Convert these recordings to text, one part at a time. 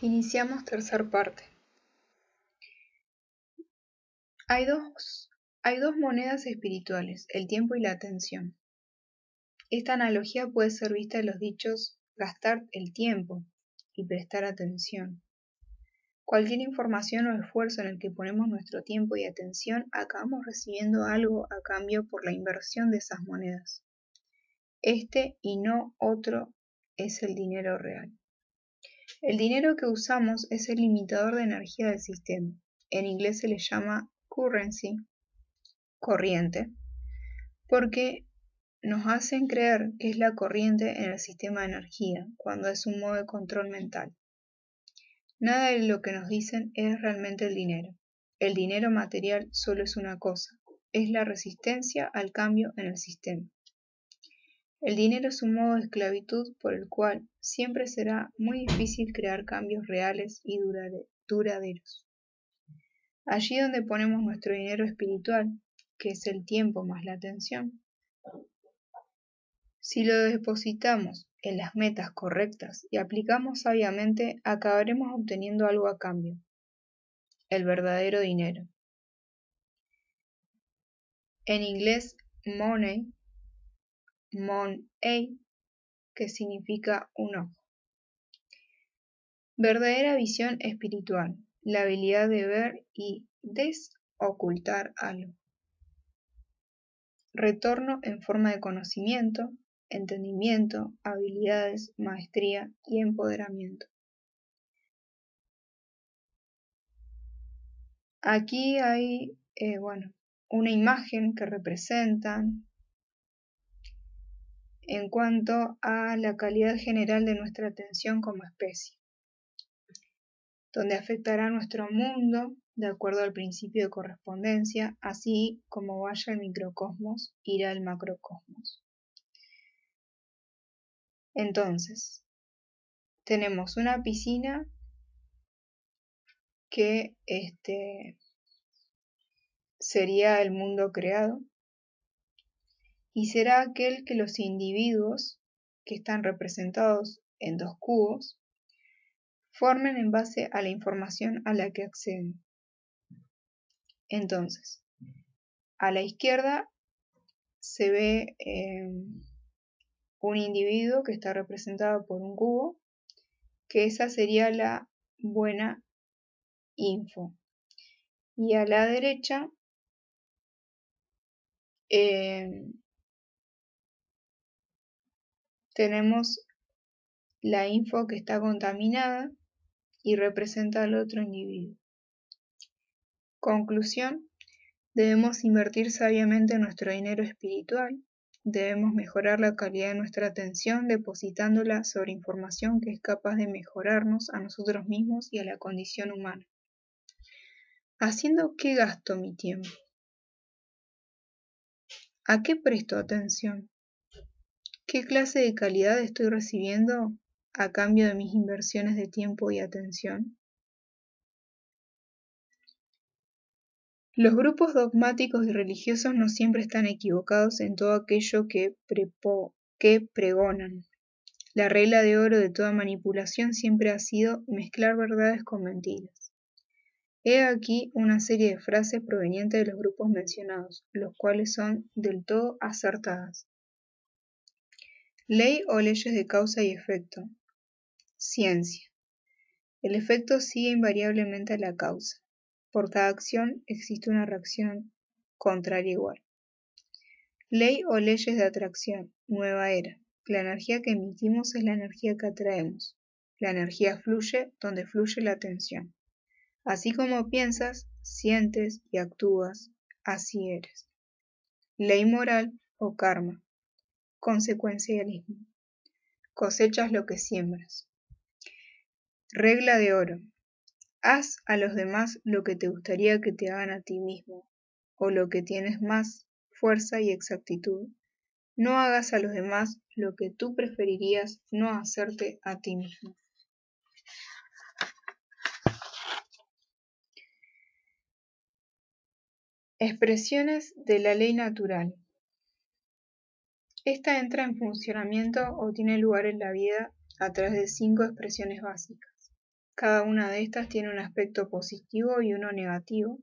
Iniciamos tercer parte. Hay dos, hay dos monedas espirituales, el tiempo y la atención. Esta analogía puede ser vista en los dichos gastar el tiempo y prestar atención. Cualquier información o esfuerzo en el que ponemos nuestro tiempo y atención, acabamos recibiendo algo a cambio por la inversión de esas monedas. Este y no otro es el dinero real. El dinero que usamos es el limitador de energía del sistema. En inglés se le llama currency, corriente, porque nos hacen creer que es la corriente en el sistema de energía, cuando es un modo de control mental. Nada de lo que nos dicen es realmente el dinero. El dinero material solo es una cosa, es la resistencia al cambio en el sistema. El dinero es un modo de esclavitud por el cual siempre será muy difícil crear cambios reales y duraderos. Allí donde ponemos nuestro dinero espiritual, que es el tiempo más la atención, si lo depositamos en las metas correctas y aplicamos sabiamente, acabaremos obteniendo algo a cambio, el verdadero dinero. En inglés, money Mon-ei, que significa un ojo. Verdadera visión espiritual, la habilidad de ver y desocultar algo. Retorno en forma de conocimiento, entendimiento, habilidades, maestría y empoderamiento. Aquí hay, eh, bueno, una imagen que representa en cuanto a la calidad general de nuestra atención como especie, donde afectará nuestro mundo de acuerdo al principio de correspondencia, así como vaya el microcosmos, irá el macrocosmos. Entonces, tenemos una piscina que este, sería el mundo creado, y será aquel que los individuos, que están representados en dos cubos, formen en base a la información a la que acceden. Entonces, a la izquierda se ve em, un individuo que está representado por un cubo, que esa sería la buena info. Y a la derecha em, tenemos la info que está contaminada y representa al otro individuo. Conclusión, debemos invertir sabiamente nuestro dinero espiritual, debemos mejorar la calidad de nuestra atención depositándola sobre información que es capaz de mejorarnos a nosotros mismos y a la condición humana. ¿Haciendo qué gasto mi tiempo? ¿A qué presto atención? ¿Qué clase de calidad estoy recibiendo a cambio de mis inversiones de tiempo y atención? Los grupos dogmáticos y religiosos no siempre están equivocados en todo aquello que, que pregonan. La regla de oro de toda manipulación siempre ha sido mezclar verdades con mentiras. He aquí una serie de frases provenientes de los grupos mencionados, los cuales son del todo acertadas. Ley o leyes de causa y efecto. Ciencia. El efecto sigue invariablemente a la causa. Por cada acción existe una reacción contraria igual. Ley o leyes de atracción. Nueva era. La energía que emitimos es la energía que atraemos. La energía fluye donde fluye la atención. Así como piensas, sientes y actúas, así eres. Ley moral o karma consecuencialismo. Cosechas lo que siembras. Regla de oro. Haz a los demás lo que te gustaría que te hagan a ti mismo, o lo que tienes más fuerza y exactitud. No hagas a los demás lo que tú preferirías no hacerte a ti mismo. Expresiones de la ley natural. Esta entra en funcionamiento o tiene lugar en la vida a través de cinco expresiones básicas. Cada una de estas tiene un aspecto positivo y uno negativo,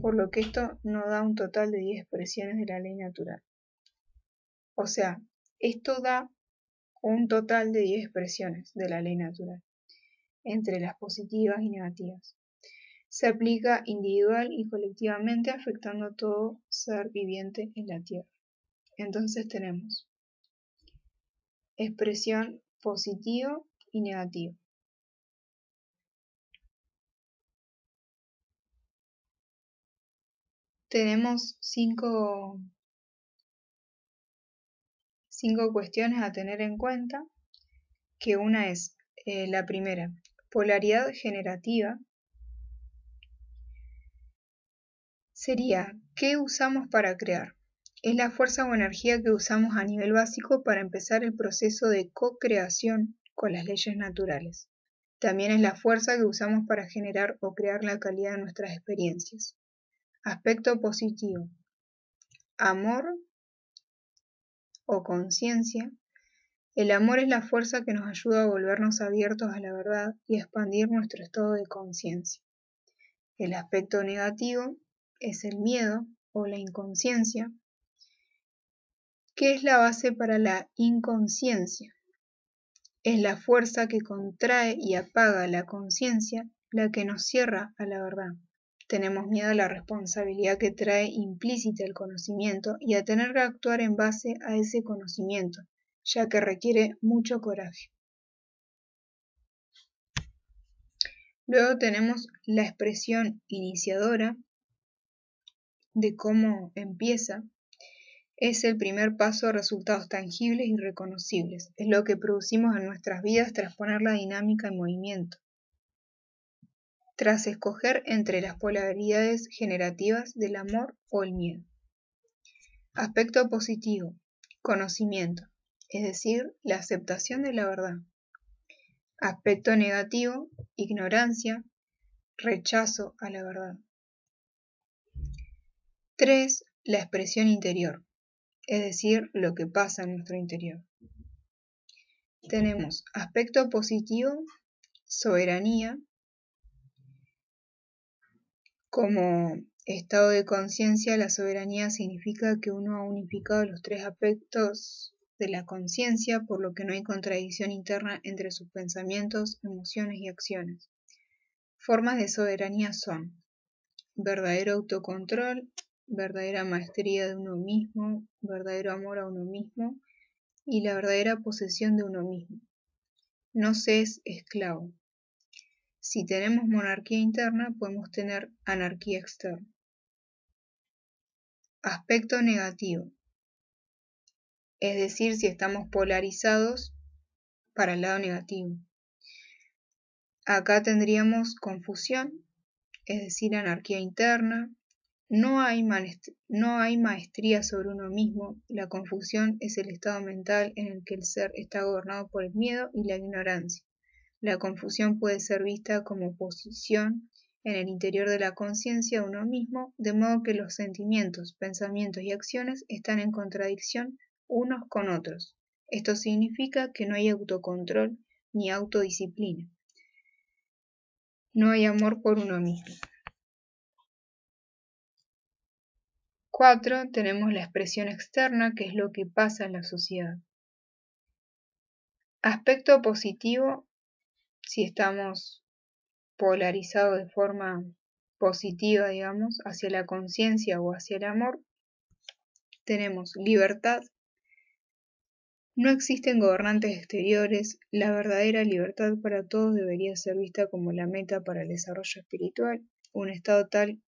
por lo que esto no da un total de 10 expresiones de la ley natural. O sea, esto da un total de 10 expresiones de la ley natural, entre las positivas y negativas. Se aplica individual y colectivamente afectando a todo ser viviente en la Tierra. Entonces tenemos expresión positivo y negativo. Tenemos cinco, cinco cuestiones a tener en cuenta, que una es eh, la primera, polaridad generativa, sería ¿qué usamos para crear? Es la fuerza o energía que usamos a nivel básico para empezar el proceso de co-creación con las leyes naturales. También es la fuerza que usamos para generar o crear la calidad de nuestras experiencias. Aspecto positivo. Amor o conciencia. El amor es la fuerza que nos ayuda a volvernos abiertos a la verdad y expandir nuestro estado de conciencia. El aspecto negativo es el miedo o la inconsciencia, ¿Qué es la base para la inconsciencia? Es la fuerza que contrae y apaga la conciencia la que nos cierra a la verdad. Tenemos miedo a la responsabilidad que trae implícita el conocimiento y a tener que actuar en base a ese conocimiento, ya que requiere mucho coraje. Luego tenemos la expresión iniciadora de cómo empieza, es el primer paso a resultados tangibles y reconocibles. Es lo que producimos en nuestras vidas tras poner la dinámica en movimiento. Tras escoger entre las polaridades generativas del amor o el miedo. Aspecto positivo. Conocimiento, es decir, la aceptación de la verdad. Aspecto negativo. Ignorancia, rechazo a la verdad. 3. La expresión interior es decir, lo que pasa en nuestro interior. Tenemos aspecto positivo, soberanía, como estado de conciencia, la soberanía significa que uno ha unificado los tres aspectos de la conciencia, por lo que no hay contradicción interna entre sus pensamientos, emociones y acciones. Formas de soberanía son verdadero autocontrol, verdadera maestría de uno mismo, verdadero amor a uno mismo y la verdadera posesión de uno mismo. No se es esclavo. Si tenemos monarquía interna, podemos tener anarquía externa. Aspecto negativo. Es decir, si estamos polarizados para el lado negativo. Acá tendríamos confusión, es decir, anarquía interna, no hay, maestría sobre uno mismo, la confusión es el estado mental en el que el ser está gobernado por el miedo y la ignorancia. La confusión puede ser vista como posición en el interior de la conciencia de uno mismo, de modo que los sentimientos, pensamientos y acciones están en contradicción unos con otros. Esto significa que no hay autocontrol ni autodisciplina. No hay amor por uno mismo. 4. Tenemos la expresión externa, que es lo que pasa en la sociedad. Aspecto positivo, si estamos polarizados de forma positiva, digamos, hacia la conciencia o hacia el amor, tenemos libertad. No existen gobernantes exteriores. La verdadera libertad para todos debería ser vista como la meta para el desarrollo espiritual, un estado tal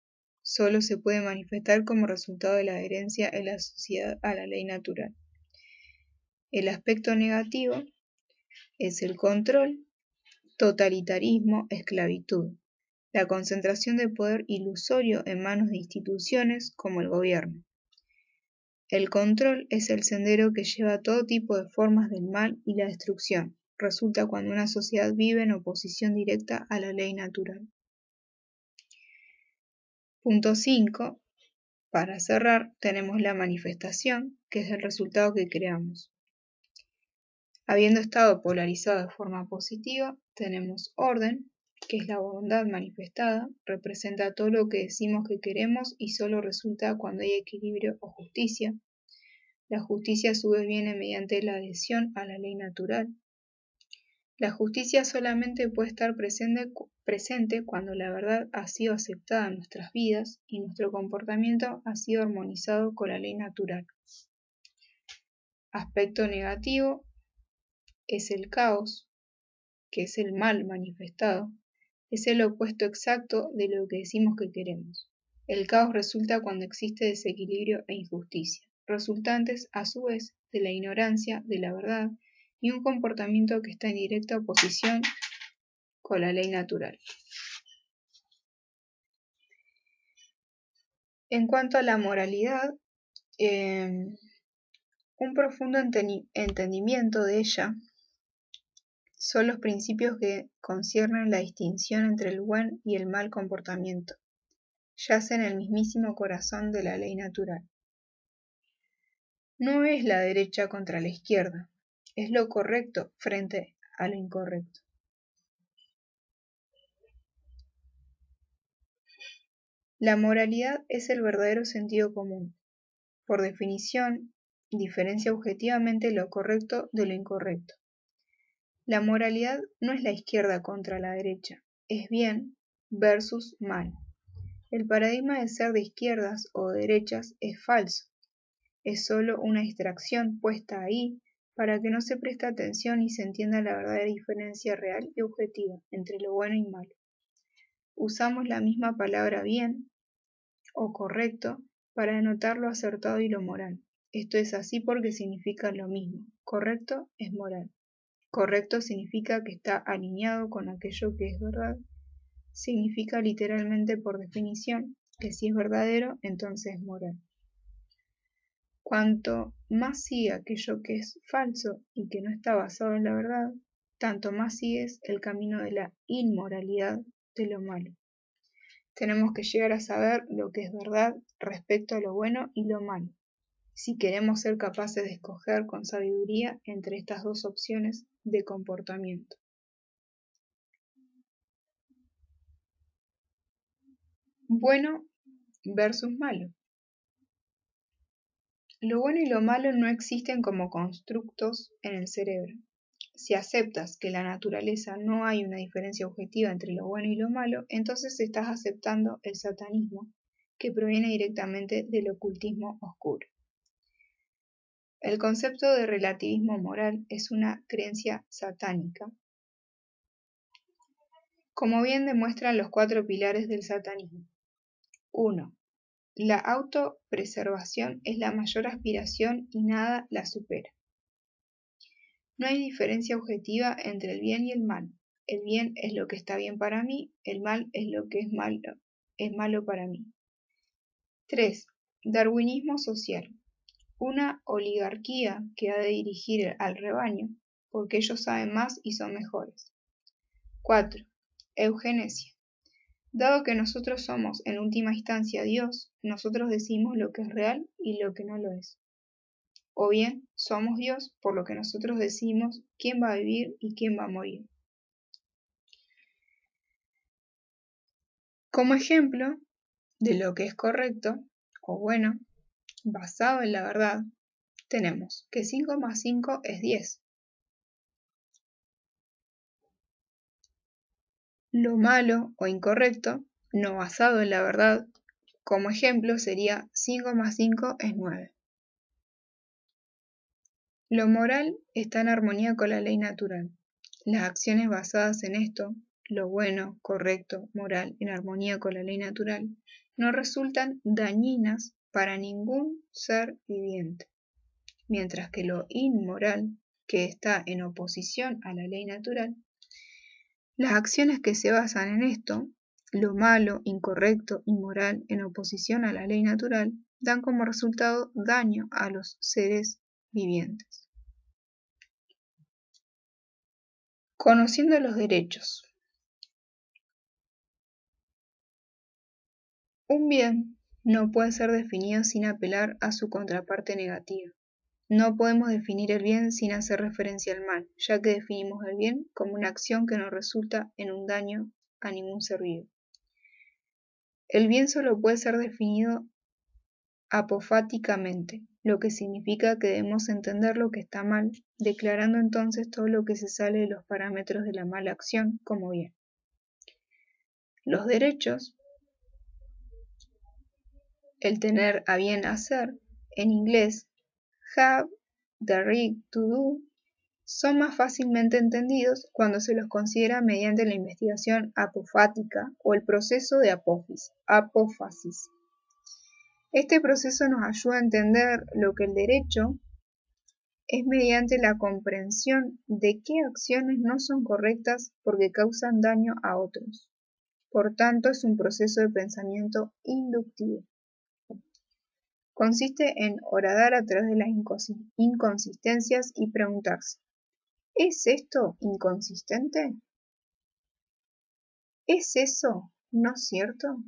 solo se puede manifestar como resultado de la adherencia en la sociedad a la ley natural. El aspecto negativo es el control, totalitarismo, esclavitud, la concentración de poder ilusorio en manos de instituciones como el gobierno. El control es el sendero que lleva a todo tipo de formas del mal y la destrucción. Resulta cuando una sociedad vive en oposición directa a la ley natural. Punto 5. Para cerrar, tenemos la manifestación, que es el resultado que creamos. Habiendo estado polarizado de forma positiva, tenemos orden, que es la bondad manifestada, representa todo lo que decimos que queremos y solo resulta cuando hay equilibrio o justicia. La justicia a su vez viene mediante la adhesión a la ley natural. La justicia solamente puede estar presente, cuando la verdad ha sido aceptada en nuestras vidas y nuestro comportamiento ha sido armonizado con la ley natural. Aspecto negativo es el caos, que es el mal manifestado, es el opuesto exacto de lo que decimos que queremos. El caos resulta cuando existe desequilibrio e injusticia, resultantes a su vez de la ignorancia de la verdad y un comportamiento que está en directa oposición con la ley natural. En cuanto a la moralidad, em, un profundo entendimiento de ella son los principios que conciernen la distinción entre el buen y el mal comportamiento. Yace en el mismísimo corazón de la ley natural. No es la derecha contra la izquierda, es lo correcto frente a lo incorrecto. La moralidad es el verdadero sentido común. Por definición, diferencia objetivamente lo correcto de lo incorrecto. La moralidad no es la izquierda contra la derecha, es bien versus mal. El paradigma de ser de izquierdas o derechas es falso. Es solo una distracción puesta ahí para que no se preste atención y se entienda la verdadera diferencia real y objetiva entre lo bueno y malo. Usamos la misma palabra bien o correcto para denotar lo acertado y lo moral. Esto es así porque significa lo mismo. Correcto es moral. Correcto significa que está alineado con aquello que es verdad. Significa literalmente por definición que si es verdadero, entonces es moral. Cuanto más sigue aquello que es falso y que no está basado en la verdad, tanto más sigues el camino de la inmoralidad de lo malo. Tenemos que llegar a saber lo que es verdad respecto a lo bueno y lo malo, si queremos ser capaces de escoger con sabiduría entre estas dos opciones de comportamiento. Bueno versus malo. Lo bueno y lo malo no existen como constructos en el cerebro. Si aceptas que la naturaleza no hay una diferencia objetiva entre lo bueno y lo malo, entonces estás aceptando el satanismo, que proviene directamente del ocultismo oscuro. El concepto de relativismo moral es una creencia satánica. Como bien demuestran los cuatro pilares del satanismo. 1. La autopreservación es la mayor aspiración y nada la supera. No hay diferencia objetiva entre el bien y el mal. El bien es lo que está bien para mí, el mal es lo que es malo, es malo para mí. 3. Darwinismo social una oligarquía que ha de dirigir al rebaño, porque ellos saben más y son mejores. 4. Eugenesia. Dado que nosotros somos en última instancia Dios, nosotros decimos lo que es real y lo que no lo es. O bien, somos Dios por lo que nosotros decimos quién va a vivir y quién va a morir. Como ejemplo de lo que es correcto o bueno, basado en la verdad, tenemos que 5 más 5 es 10. Lo malo o incorrecto, no basado en la verdad, como ejemplo sería 5 más 5 es 9. Lo moral está en armonía con la ley natural. Las acciones basadas en esto, lo bueno, correcto, moral, en armonía con la ley natural, no resultan dañinas para ningún ser viviente, mientras que lo inmoral, que está en oposición a la ley natural, las acciones que se basan en esto, lo malo, incorrecto, inmoral, en oposición a la ley natural, dan como resultado daño a los seres vivientes. Conociendo los derechos. Un bien no puede ser definido sin apelar a su contraparte negativa. No podemos definir el bien sin hacer referencia al mal, ya que definimos el bien como una acción que nos resulta en un daño a ningún ser vivo. El bien solo puede ser definido apofáticamente, lo que significa que debemos entender lo que está mal, declarando entonces todo lo que se sale de los parámetros de la mala acción como bien. Los derechos, el tener a bien hacer, en inglés, the right to do, son más fácilmente entendidos cuando se los considera mediante la investigación apofática o el proceso de apófasis. Este proceso nos ayuda a entender lo que el derecho es mediante la comprensión de qué acciones no son correctas porque causan daño a otros. Por tanto, es un proceso de pensamiento inductivo. Consiste en horadar a través de las inconsistencias y preguntarse, ¿es esto inconsistente? ¿Es eso no cierto?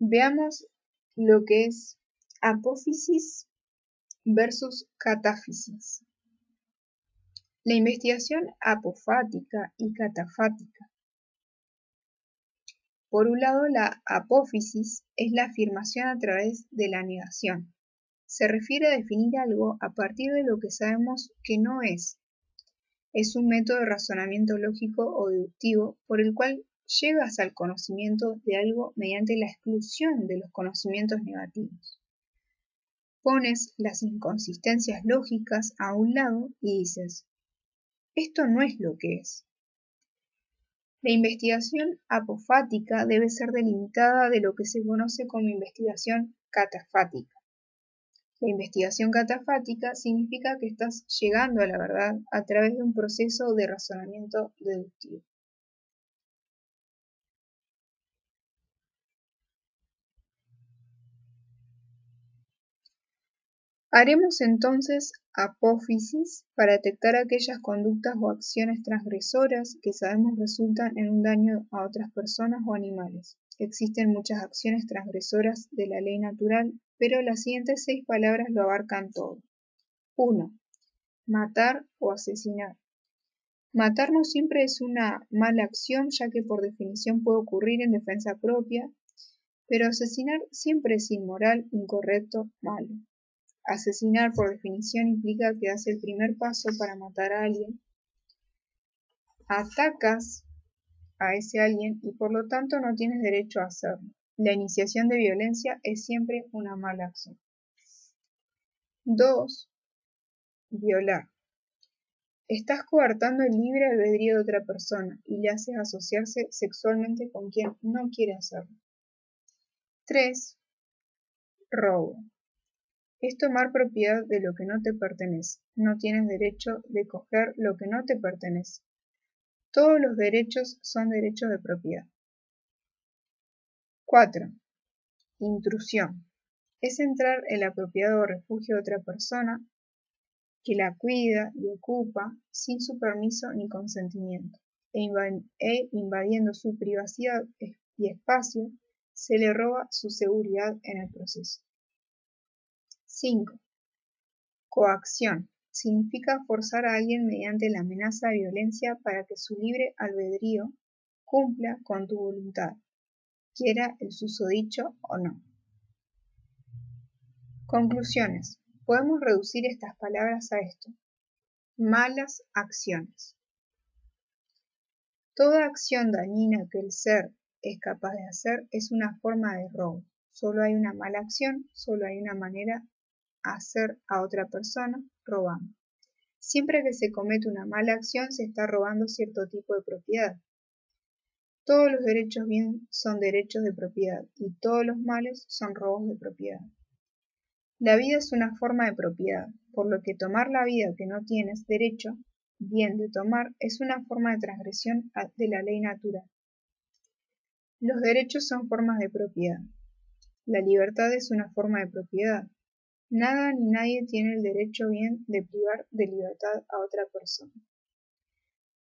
Veamos lo que es apófisis versus catáfisis. La investigación apofática y catafática. Por un lado, la apófisis es la afirmación a través de la negación. Se refiere a definir algo a partir de lo que sabemos que no es. Es un método de razonamiento lógico o deductivo por el cual llegas al conocimiento de algo mediante la exclusión de los conocimientos negativos. Pones las inconsistencias lógicas a un lado y dices, esto no es lo que es. La investigación apofática debe ser delimitada de lo que se conoce como investigación catafática. La investigación catafática significa que estás llegando a la verdad a través de un proceso de razonamiento deductivo. Haremos entonces apófisis para detectar aquellas conductas o acciones transgresoras que sabemos resultan en un daño a otras personas o animales. Existen muchas acciones transgresoras de la ley natural, pero las siguientes seis palabras lo abarcan todo. 1. Matar o asesinar. Matar no siempre es una mala acción, ya que por definición puede ocurrir en defensa propia, pero asesinar siempre es inmoral, incorrecto, malo. Asesinar por definición implica que das el primer paso para matar a alguien. Atacas a ese alguien y por lo tanto no tienes derecho a hacerlo. La iniciación de violencia es siempre una mala acción. 2. Violar. Estás coartando el libre albedrío de otra persona y le haces asociarse sexualmente con quien no quiere hacerlo. 3. Robo es tomar propiedad de lo que no te pertenece. No tienes derecho de coger lo que no te pertenece. Todos los derechos son derechos de propiedad. 4. Intrusión. Es entrar en la propiedad o refugio de otra persona que la cuida y ocupa sin su permiso ni consentimiento, e, e invadiendo su privacidad y espacio, se le roba su seguridad en el proceso. 5. Coacción. Significa forzar a alguien mediante la amenaza de violencia para que su libre albedrío cumpla con tu voluntad, quiera el susodicho o no. Conclusiones. Podemos reducir estas palabras a esto. Malas acciones. Toda acción dañina que el ser es capaz de hacer es una forma de robo. Solo hay una mala acción, solo hay una manera hacer a otra persona robando. Siempre que se comete una mala acción se está robando cierto tipo de propiedad. Todos los derechos bien son derechos de propiedad y todos los males son robos de propiedad. La vida es una forma de propiedad, por lo que tomar la vida que no tienes derecho bien de tomar es una forma de transgresión de la ley natural. Los derechos son formas de propiedad. La libertad es una forma de propiedad, Nada ni nadie tiene el derecho bien de privar de libertad a otra persona.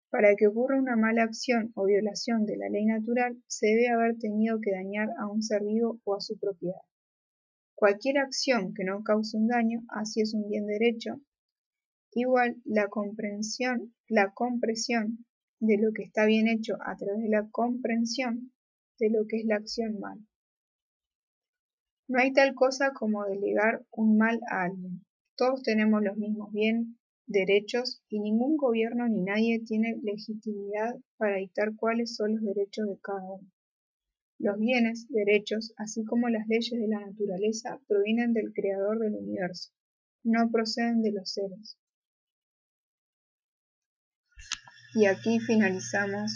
Para que ocurra una mala acción o violación de la ley natural, se debe haber tenido que dañar a un ser vivo o a su propiedad. Cualquier acción que no cause un daño, así es un bien derecho, igual la comprensión, la compresión de lo que está bien hecho a través de la comprensión de lo que es la acción mal. No hay tal cosa como delegar un mal a alguien. Todos tenemos los mismos bienes, derechos y ningún gobierno ni nadie tiene legitimidad para dictar cuáles son los derechos de cada uno. Los bienes, derechos, así como las leyes de la naturaleza, provienen del Creador del universo, no proceden de los seres. Y aquí finalizamos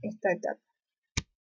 esta etapa.